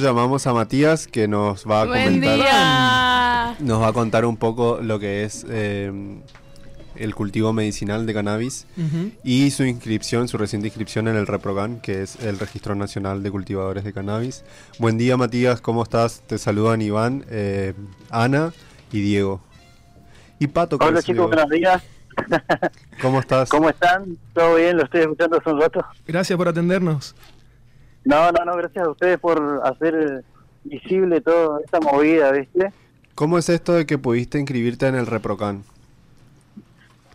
Llamamos a Matías que nos va a Buen comentar, día. nos va a contar un poco lo que es eh, el cultivo medicinal de cannabis y su inscripción, su reciente inscripción en el ReproCan, que es el Registro Nacional de Cultivadores de Cannabis. Buen día Matías, ¿cómo estás? Te saludan Iván, eh, Ana y Diego. Y Pato, que Hola chicos, buenos días. ¿cómo estás? ¿Cómo están? ¿Todo bien? ¿Lo estoy escuchando hace un rato? Gracias por atendernos. No, no, no, gracias a ustedes por hacer visible toda esta movida, ¿viste? ¿Cómo es esto de que pudiste inscribirte en el ReproCan?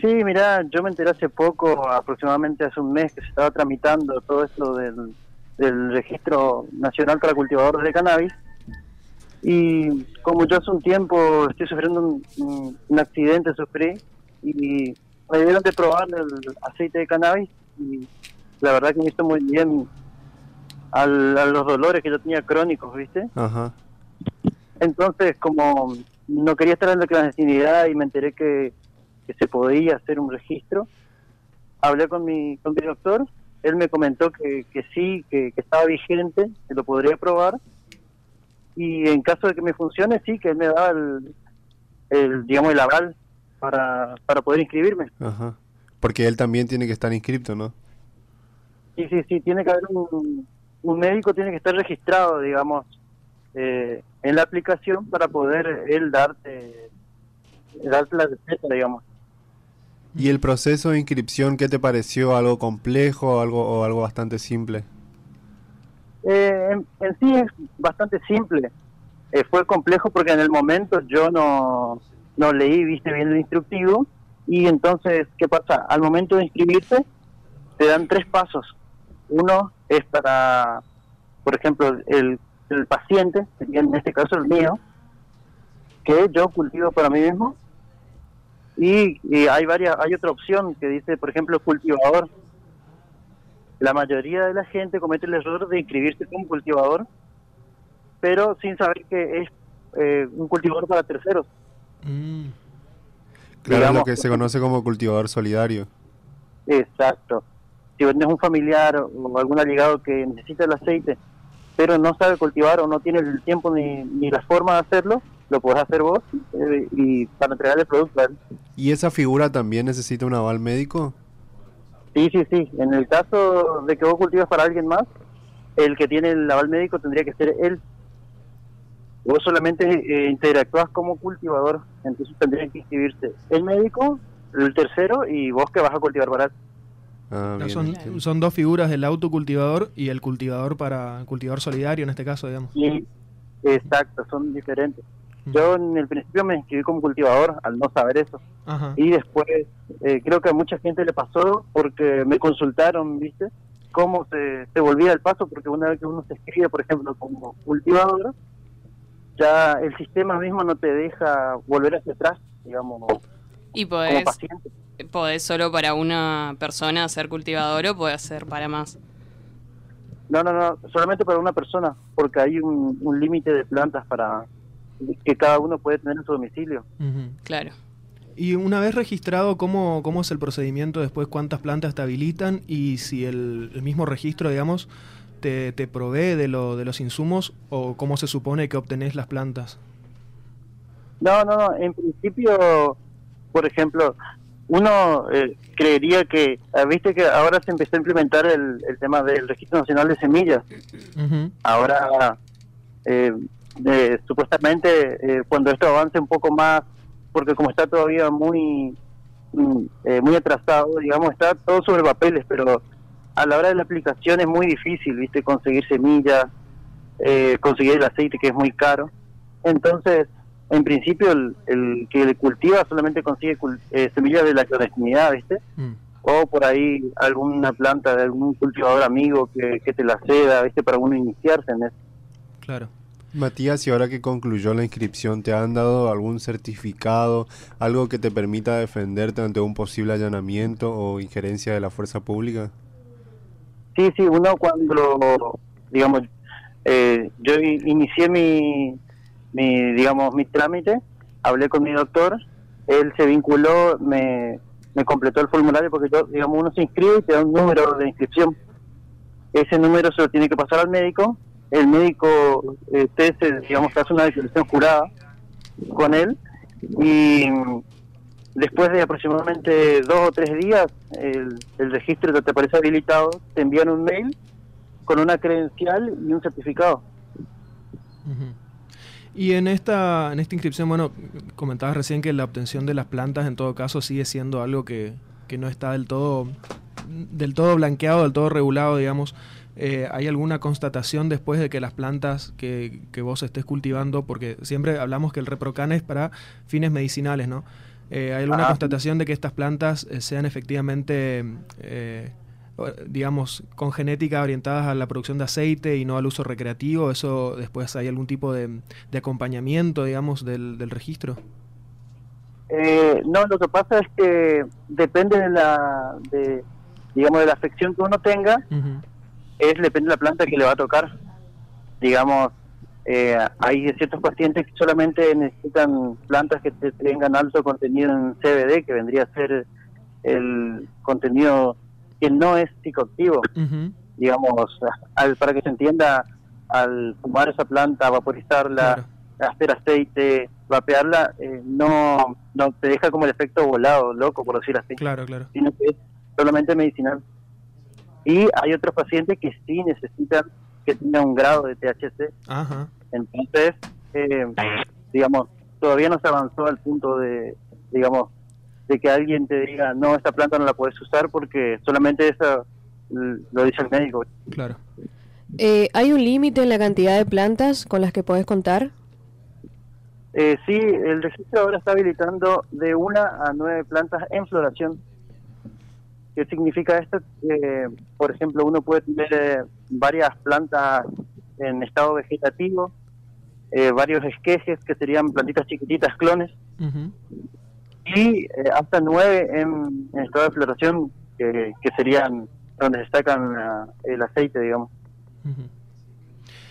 Sí, mirá, yo me enteré hace poco, aproximadamente hace un mes, que se estaba tramitando todo esto del, del Registro Nacional para Cultivadores de Cannabis. Y como yo hace un tiempo estoy sufriendo un, un- un accidente, sufrí, y me dieron de probar el aceite de cannabis, y la verdad que me hizo muy bien al- a los dolores que yo tenía crónicos, ¿viste? Ajá. Entonces, como no quería estar en la clandestinidad y me enteré que, que se podía hacer un registro, hablé con mi, con mi doctor, él me comentó que, que sí, que, que estaba vigente, que lo podría probar, y en caso de que me funcione, sí, que él me daba el, el digamos, el aval para, para poder inscribirme. Ajá. Porque él también tiene que estar inscripto, ¿no? Sí, sí, sí, tiene que haber un, un médico, tiene que estar registrado, digamos, eh, en la aplicación para poder él darte, darte la receta, digamos. ¿Y el proceso de inscripción qué te pareció? ¿Algo complejo algo, o algo bastante simple? Eh, en, en sí es bastante simple. Eh, fue complejo porque en el momento yo no, no leí, viste bien el instructivo, y entonces, ¿qué pasa? Al momento de inscribirte, te dan tres pasos. Uno es para, por ejemplo, el, el paciente, en este caso el mío, que yo cultivo para mí mismo, y, y hay varias, hay otra opción que dice, por ejemplo, cultivador. La mayoría de la gente comete el error de inscribirse como cultivador, pero sin saber que es eh, un cultivador para terceros. Mm. Claro, es lo que se conoce como cultivador solidario. Exacto. Si tienes un familiar o algún allegado que necesita el aceite, pero no sabe cultivar o no tiene el tiempo ni, ni la forma de hacerlo, lo puedes hacer vos eh, y para entregar el producto. él. ¿Y esa figura también necesita un aval médico? Sí, sí, sí. En el caso de que vos cultivas para alguien más, el que tiene el aval médico tendría que ser él. Vos solamente eh, interactúas como cultivador, entonces tendría que inscribirse el médico, el tercero y vos que vas a cultivar para él. Ah, bien, son, son dos figuras, el autocultivador y el cultivador para cultivador solidario en este caso, digamos. Y, exacto, son diferentes. Mm. Yo en el principio me inscribí como cultivador al no saber eso. Ajá. Y después eh, creo que a mucha gente le pasó porque me consultaron, ¿viste? Cómo se, se volvía el paso, porque una vez que uno se inscribe, por ejemplo, como cultivador, ya el sistema mismo no te deja volver hacia atrás, digamos, ¿Y como paciente. Podés solo para una persona ser cultivador o podés ser para más? No, no, no, solamente para una persona, porque hay un, un límite de plantas para que cada uno puede tener en su domicilio. Claro. Y una vez registrado, ¿cómo, ¿cómo es el procedimiento después? ¿Cuántas plantas te habilitan? Y si el, el mismo registro, digamos, te, te provee de, lo, de los insumos o cómo se supone que obtenés las plantas. No, no, no. En principio, por ejemplo, uno eh, creería que, ah, viste que ahora se empezó a implementar el, el tema del Registro Nacional de Semillas. Ahora, eh, eh, supuestamente, eh, cuando esto avance un poco más, porque como está todavía muy, mm, eh, muy atrasado, digamos, está todo sobre papeles, pero a la hora de la aplicación es muy difícil, viste, conseguir semillas, eh, conseguir el aceite que es muy caro. Entonces, en principio, el, el que le cultiva solamente consigue cul- eh, semillas de la clandestinidad, ¿viste? Mm. O por ahí alguna planta de algún cultivador amigo que, que te la ceda, ¿viste? Para uno iniciarse en eso. Claro. Matías, y ahora que concluyó la inscripción, ¿te han dado algún certificado, algo que te permita defenderte ante un posible allanamiento o injerencia de la fuerza pública? Sí, sí, uno cuando, digamos, eh, yo inicié mi, mi, digamos, mi trámite, hablé con mi doctor, él se vinculó, me, me completó el formulario porque digamos, uno se inscribe y te da un número de inscripción. Ese número se lo tiene que pasar al médico el médico eh, te digamos, hace una declaración jurada con él y después de aproximadamente dos o tres días el, el registro te aparece habilitado, te envían un mail con una credencial y un certificado. Y en esta, en esta inscripción, bueno, comentabas recién que la obtención de las plantas en todo caso sigue siendo algo que, que no está del todo, del todo blanqueado, del todo regulado, digamos. Eh, ¿Hay alguna constatación después de que las plantas que, que, vos estés cultivando, porque siempre hablamos que el reprocan es para fines medicinales, ¿no? Eh, ¿Hay alguna constatación de que estas plantas eh, sean efectivamente, digamos, con genética orientadas a la producción de aceite y no al uso recreativo? ¿Eso después hay algún tipo de, acompañamiento, digamos, del, del registro? no, lo que pasa es que depende de la, de, digamos, de la afección que uno tenga es depende de la planta que le va a tocar. Digamos, eh, hay ciertos pacientes que solamente necesitan plantas que tengan alto contenido en CBD, que vendría a ser el contenido que no es psicoactivo. Digamos, al, para que se entienda, al fumar esa planta, vaporizarla, hacer aceite, vapearla, eh, no, no te deja como el efecto volado, loco, por decir así. Claro, claro. Sino que es solamente medicinal. Y hay otros pacientes que sí necesitan que tenga un grado de THC. Entonces, eh, digamos, todavía no se avanzó al punto de, digamos, de que alguien te diga, no, esta planta no la puedes usar porque solamente eso lo dice el médico. Claro. Eh, ¿Hay un límite en la cantidad de plantas con las que puedes contar? Eh, sí, el registro ahora está habilitando de una a nueve plantas en floración. ¿Qué significa esto? Que, por ejemplo, uno puede tener eh, varias plantas en estado vegetativo, eh, varios esquejes que serían plantitas chiquititas, clones, y eh, hasta nueve en, estado de floración, que, serían donde se sacan el aceite, digamos.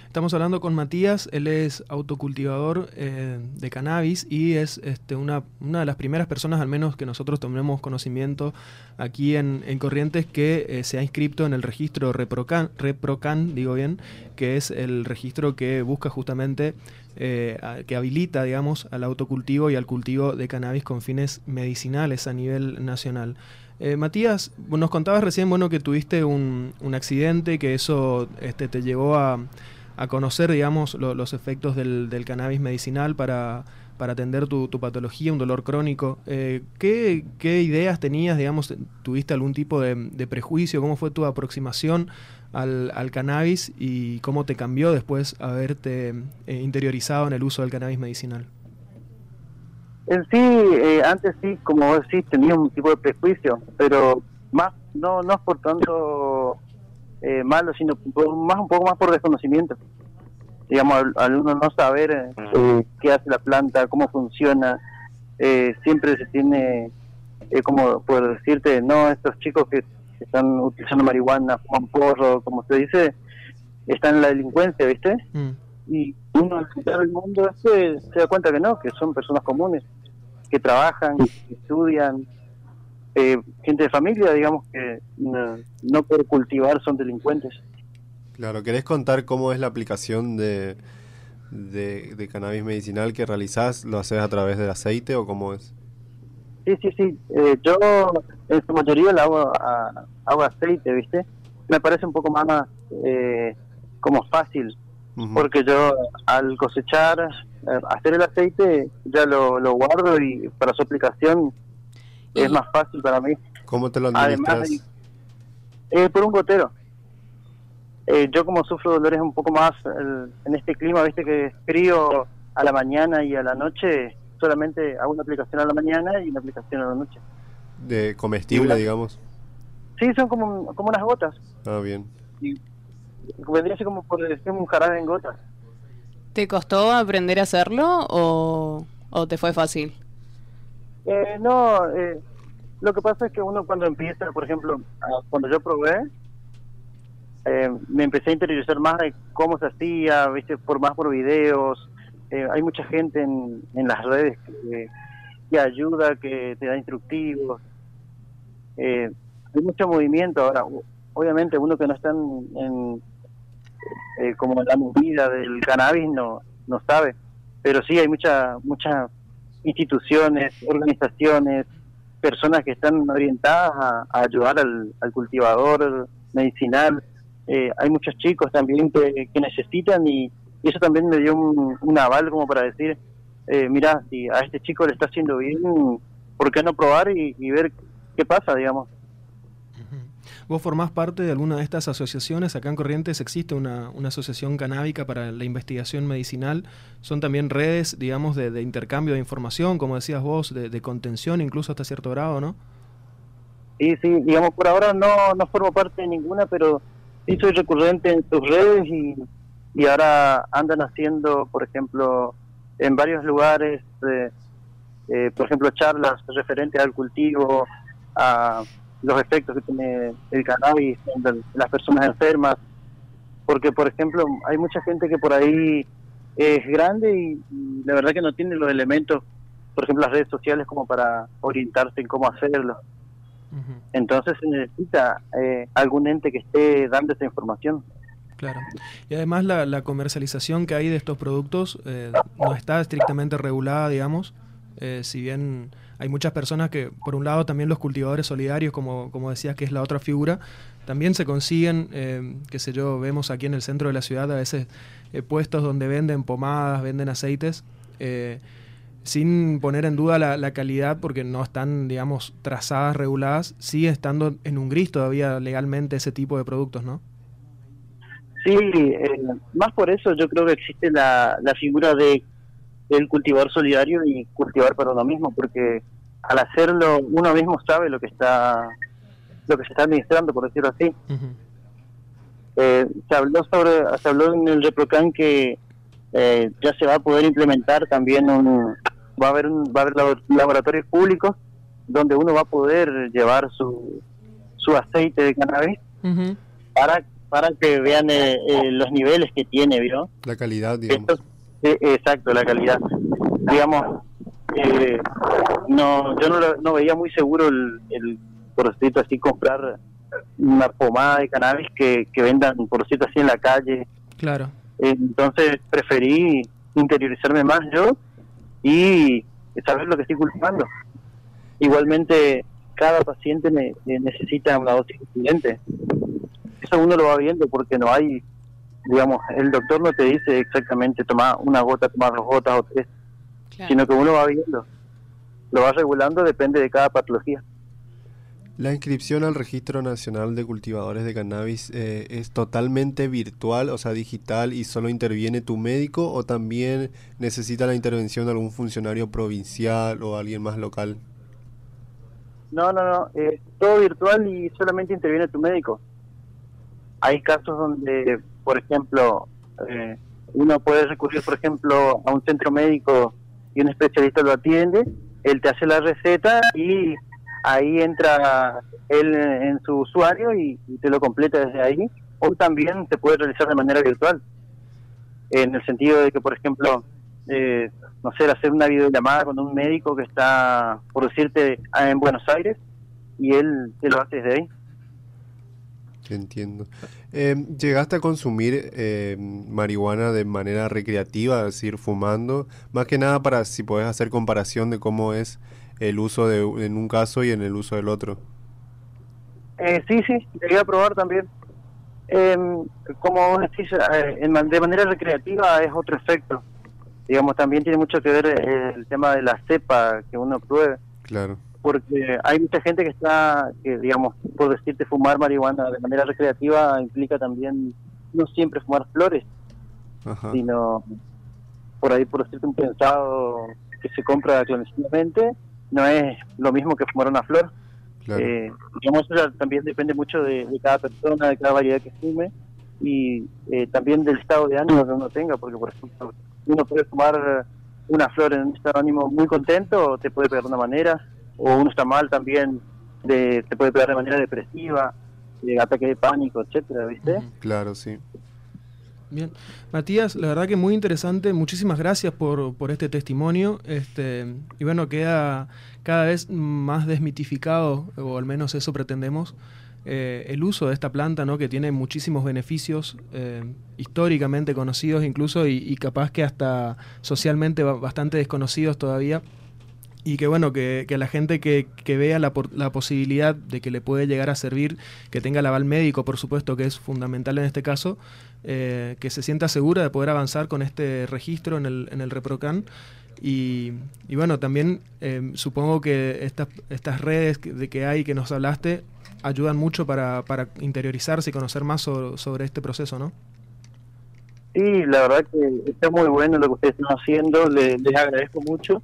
Estamos hablando con Matías, él es autocultivador eh, de cannabis y es este, una, una, de las primeras personas, al menos que nosotros tomemos conocimiento aquí en, Corrientes, que eh, se ha inscrito en el registro Reprocan, Reprocan, digo bien, que es el registro que busca justamente, eh, que habilita, digamos, al autocultivo y al cultivo de cannabis con fines medicinales a nivel nacional. Matías, nos contabas recién, bueno, que tuviste un, un accidente, que eso este, te llevó a a conocer, digamos, los efectos del, cannabis medicinal para, para atender tu, patología, un dolor crónico. Eh, ¿qué, ideas tenías, digamos, tuviste algún tipo de, prejuicio? ¿Cómo fue tu aproximación al, cannabis y cómo te cambió después haberte eh, interiorizado en el uso del cannabis medicinal? En sí, eh, antes sí, como decís, tenía un tipo de prejuicio, pero más no, no es por tanto eh, malo, sino más un poco más por desconocimiento. Digamos, al, uno no saber eh, qué hace la planta, cómo funciona, eh, siempre se tiene, como por decirte, no, estos chicos que están utilizando marihuana, fuman porro, como se dice, están en la delincuencia, ¿viste? Mm. Y uno al visitar el mundo este se da cuenta que no, que son personas comunes, que trabajan, que estudian, eh, gente de familia, digamos, que no, por cultivar son delincuentes. Claro, ¿querés contar cómo es la aplicación de, de, cannabis medicinal que realizás? ¿Lo haces a través del aceite o cómo es? Sí, sí, sí. Eh, yo en su mayoría lo hago, a, hago aceite, ¿viste? Me parece un poco más eh, como fácil, porque yo al cosechar, eh, hacer el aceite, ya lo, lo guardo y para su aplicación es más fácil para mí. ¿Cómo te lo administras? Además, eh, por un gotero. Eh, yo como sufro dolores un poco más en este clima, viste que es frío a la mañana y a la noche, solamente hago una aplicación a la mañana y una aplicación a la noche. ¿De comestible, digamos? Sí, son como, como unas gotas. Ah, bien. Y vendría a ser como por decir un jarabe en gotas. ¿Te costó aprender a hacerlo o, o te fue fácil? Eh, no, eh, lo que pasa es que uno cuando empieza, por ejemplo, cuando yo probé, eh, me empecé a interiorizar más de cómo se hacía, viste, por más por videos. Eh, hay mucha gente en, en las redes que, que, ayuda, que te da instructivos. hay mucho movimiento ahora. Obviamente uno que no está en, eh, como la movida del cannabis no, no sabe. Pero sí hay muchas muchas instituciones, organizaciones, personas que están orientadas a, ayudar al, cultivador medicinal. Eh, hay muchos chicos también que, necesitan y, eso también me dio un, aval como para decir, eh, mira, si a este chico le está haciendo bien, ¿por qué no probar y ver qué pasa, digamos? ¿Vos formás parte de alguna de estas asociaciones? Acá en Corrientes existe una, asociación canábica para la investigación medicinal. Son también redes, digamos, de, intercambio de información, como decías vos, de, contención incluso hasta cierto grado, ¿no? Sí, sí, digamos, por ahora no, no formo parte de ninguna, pero sí soy recurrente en sus redes y, y ahora andan haciendo, por ejemplo, en varios lugares, eh, eh, por ejemplo, charlas referentes al cultivo, a los efectos que tiene el cannabis en las personas enfermas, porque por ejemplo hay mucha gente que por ahí es grande y, la verdad que no tiene los elementos, por ejemplo las redes sociales como para orientarse en cómo hacerlo. Entonces se necesita eh, algún ente que esté dando esa información. Claro. Y además la, la comercialización que hay de estos productos eh, no está estrictamente regulada, digamos. Eh, si bien hay muchas personas que, por un lado, también los cultivadores solidarios, como, como decías, que es la otra figura, también se consiguen, eh, qué sé yo, vemos aquí en el centro de la ciudad a veces eh, puestos donde venden pomadas, venden aceites, eh, sin poner en duda la, calidad porque no están, digamos, trazadas, reguladas, sigue estando en un gris todavía legalmente ese tipo de productos, ¿no? Sí, más por eso yo creo que existe la, la figura de el cultivador solidario y cultivar para uno mismo, porque al hacerlo uno mismo sabe lo que está lo que se está administrando, por decirlo así. Eh, se habló sobre se habló en el Reprocan que eh, ya se va a poder implementar también un va a haber un, va a haber laboratorios públicos donde uno va a poder llevar su su aceite de cannabis para para que vean eh, los niveles que tiene, ¿vio? La calidad, digamos exacto, la calidad. Digamos, eh, no, yo no, no veía muy seguro el, el por cierto así comprar una pomada de cannabis que, que vendan por cierto así en la calle. Claro. entonces preferí interiorizarme más yo y saber lo que estoy cultivando. Igualmente, cada paciente necesita una dosis diferente. Eso uno lo va viendo porque no hay digamos, el doctor no te dice exactamente toma una gota, toma dos gotas o tres, sino que uno va viendo, lo va regulando, depende de cada patología. La inscripción al Registro Nacional de Cultivadores de Cannabis eh, es totalmente virtual, o sea, digital, y solo interviene tu médico o también necesita la intervención de algún funcionario provincial o alguien más local. No, no, no, es todo virtual y solamente interviene tu médico. Hay casos donde por ejemplo, eh, uno puede recurrir, por ejemplo, a un centro médico y un especialista lo atiende, él te hace la receta y ahí entra él en su usuario y, te lo completa desde ahí, o también se puede realizar de manera virtual, en el sentido de que, por ejemplo, eh, no sé, hacer una videollamada con un médico que está, por decirte, en Buenos Aires y él te lo hace desde ahí. Entiendo. Eh, ¿Llegaste a consumir eh, marihuana de manera recreativa, es decir, fumando? Más que nada para si puedes hacer comparación de cómo es el uso de, en un caso y en el uso del otro. Eh, sí, sí, llegué a probar también. Em, como decís, eh, de manera recreativa es otro efecto. Digamos, también tiene mucho que ver el tema de la cepa que uno pruebe. Claro porque hay mucha gente que está, que digamos, por decirte, fumar marihuana de manera recreativa implica también no siempre fumar flores, sino por ahí, por decirte, un pensado que se compra clandestinamente, no es lo mismo que fumar una flor. Eh, digamos, eso también depende mucho de, cada persona, de cada variedad que fume y eh, también del estado de ánimo que uno tenga, porque por ejemplo, uno puede fumar una flor en un estado de ánimo muy contento, te puede pegar de una manera, o uno está mal también, de, te puede pegar de manera depresiva, de ataque de pánico, etcétera, ¿viste? Claro, sí. Bien, Matías, la verdad que muy interesante, muchísimas gracias por, por este testimonio, este, y bueno, queda cada vez más desmitificado, o al menos eso pretendemos, eh, el uso de esta planta, ¿no? que tiene muchísimos beneficios eh, históricamente conocidos incluso y, y capaz que hasta socialmente ba- bastante desconocidos todavía. Y que bueno, que, que la gente que, que vea la, la posibilidad de que le puede llegar a servir, que tenga el aval médico, por supuesto, que es fundamental en este caso, eh, que se sienta segura de poder avanzar con este registro en el, en el ReproCan. Y, y bueno, también eh, supongo que estas, estas redes que- de que hay que nos hablaste ayudan mucho para, para interiorizarse y conocer más sobre, sobre este proceso, ¿no? Sí, la verdad que está muy bueno lo que ustedes están haciendo, le- les agradezco mucho,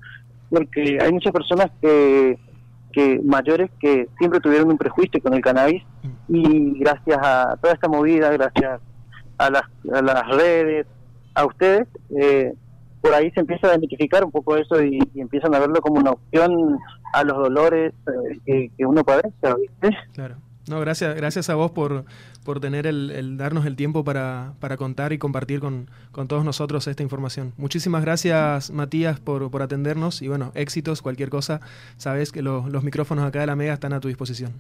porque hay muchas personas que, que mayores que siempre tuvieron un prejuicio con el cannabis y gracias a toda esta movida, gracias a las, a las redes, a ustedes, eh, por ahí se empieza a identificar un poco eso y, y empiezan a verlo como una opción a los dolores eh, que, que uno padece, ¿viste? Claro. No, gracias, gracias a vos por, por tener el, el darnos el tiempo para, para contar y compartir con, con todos nosotros esta información. Muchísimas gracias, Matías, por, por atendernos y bueno, éxitos, cualquier cosa. Sabes que lo- los micrófonos acá de la Mega están a tu disposición.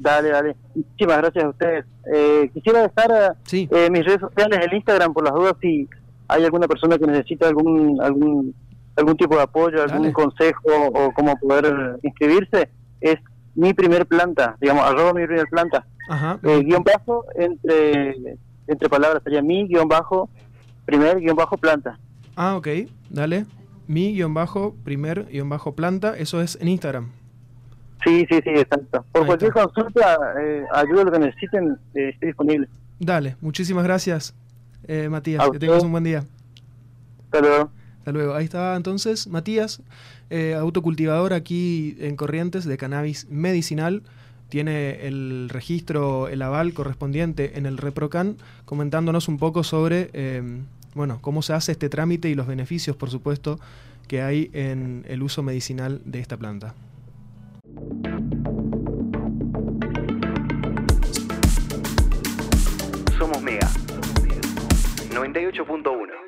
Dale, dale. Muchísimas gracias a ustedes. Eh, quisiera dejar eh, Sí. eh, mis redes sociales, el Instagram, por las dudas, si hay alguna persona que necesita algún algún algún tipo de apoyo, algún Dale. consejo o cómo poder inscribirse, es mi primer planta, digamos, arroba mi primer planta. Ajá. Eh, guion bajo, entre entre palabras, sería mi guion bajo, primer guion bajo planta. Ah, ok. Dale. Mi guion bajo, primer guion bajo planta. Eso es en Instagram. Sí, sí, sí, exacto. Por Ahí cualquier está. consulta, eh, ayuda, lo que necesiten, eh, estoy disponible. Dale. Muchísimas gracias, eh, Matías. A Que usted. tengas un buen día. Hasta luego. Hasta luego. Ahí estaba entonces Matías, eh, autocultivador aquí en Corrientes de cannabis medicinal. Tiene el registro, el aval correspondiente en el ReproCan, comentándonos un poco sobre eh, bueno, cómo se hace este trámite y los beneficios, por supuesto, que hay en el uso medicinal de esta planta. Somos Mega. 98.1.